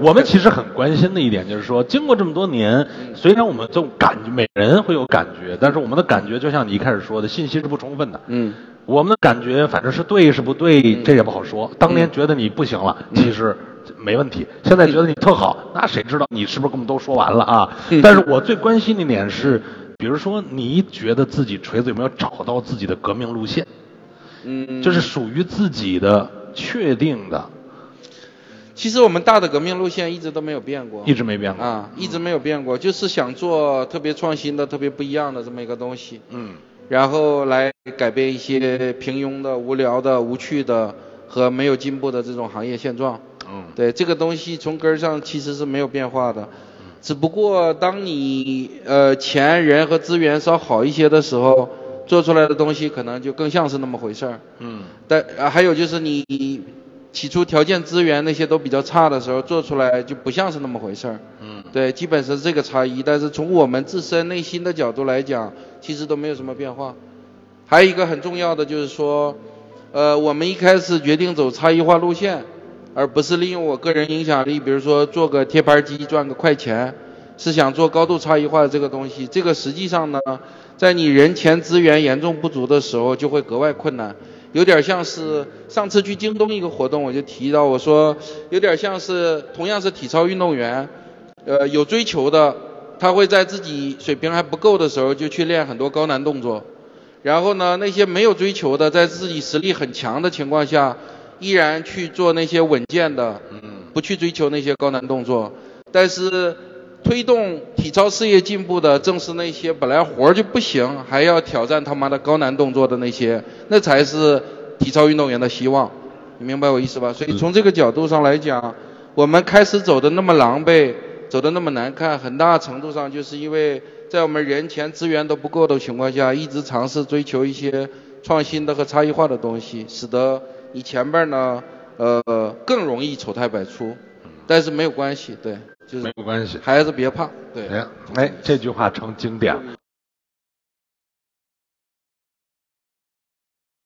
我们其实很关心的一点就是说，经过这么多年，虽然我们这种感觉，每人会有感觉，但是我们的感觉就像你一开始说的，信息是不充分的。嗯，我们的感觉反正是对是不对，这也不好说。当年觉得你不行了，其实没问题；现在觉得你特好，那谁知道你是不是跟我们都说完了啊？但是我最关心的一点是，比如说你觉得自己锤子有没有找到自己的革命路线？嗯，就是属于自己的确定的，其实我们大的革命路线一直都没有变过，一直没变过。啊，一直没有变过，就是想做特别创新的、特别不一样的这么一个东西，嗯，然后来改变一些平庸的、无聊的、无趣的和没有进步的这种行业现状。嗯，对，这个东西从根儿上其实是没有变化的，只不过当你呃钱、人和资源稍好一些的时候，做出来的东西可能就更像是那么回事儿。嗯，但、呃还有就是你起初条件资源那些都比较差的时候，做出来就不像是那么回事儿。嗯，对，基本是这个差异。但是从我们自身内心的角度来讲，其实都没有什么变化。还有一个很重要的就是说，呃，我们一开始决定走差异化路线，而不是利用我个人影响力，比如说做个贴牌机赚个快钱，是想做高度差异化的这个东西。这个实际上呢，在你人前资源严重不足的时候，就会格外困难。有点像是上次去京东一个活动，我就提到我说，有点像是同样是体操运动员，呃，有追求的，他会在自己水平还不够的时候就去练很多高难动作，然后呢，那些没有追求的，在自己实力很强的情况下，依然去做那些稳健的，不去追求那些高难动作，但是推动体操事业进步的，正是那些本来活儿就不行，还要挑战他妈的高难动作的那些，那才是体操运动员的希望。你明白我意思吧？所以从这个角度上来讲，我们开始走的那么狼狈，走的那么难看，很大程度上就是因为在我们人钱资源都不够的情况下，一直尝试追求一些创新的和差异化的东西，使得你前边呢，呃，更容易丑态百出。但是没有关系，对，就是没有关系。孩子别怕，对。哎，哎，这句话成经典了。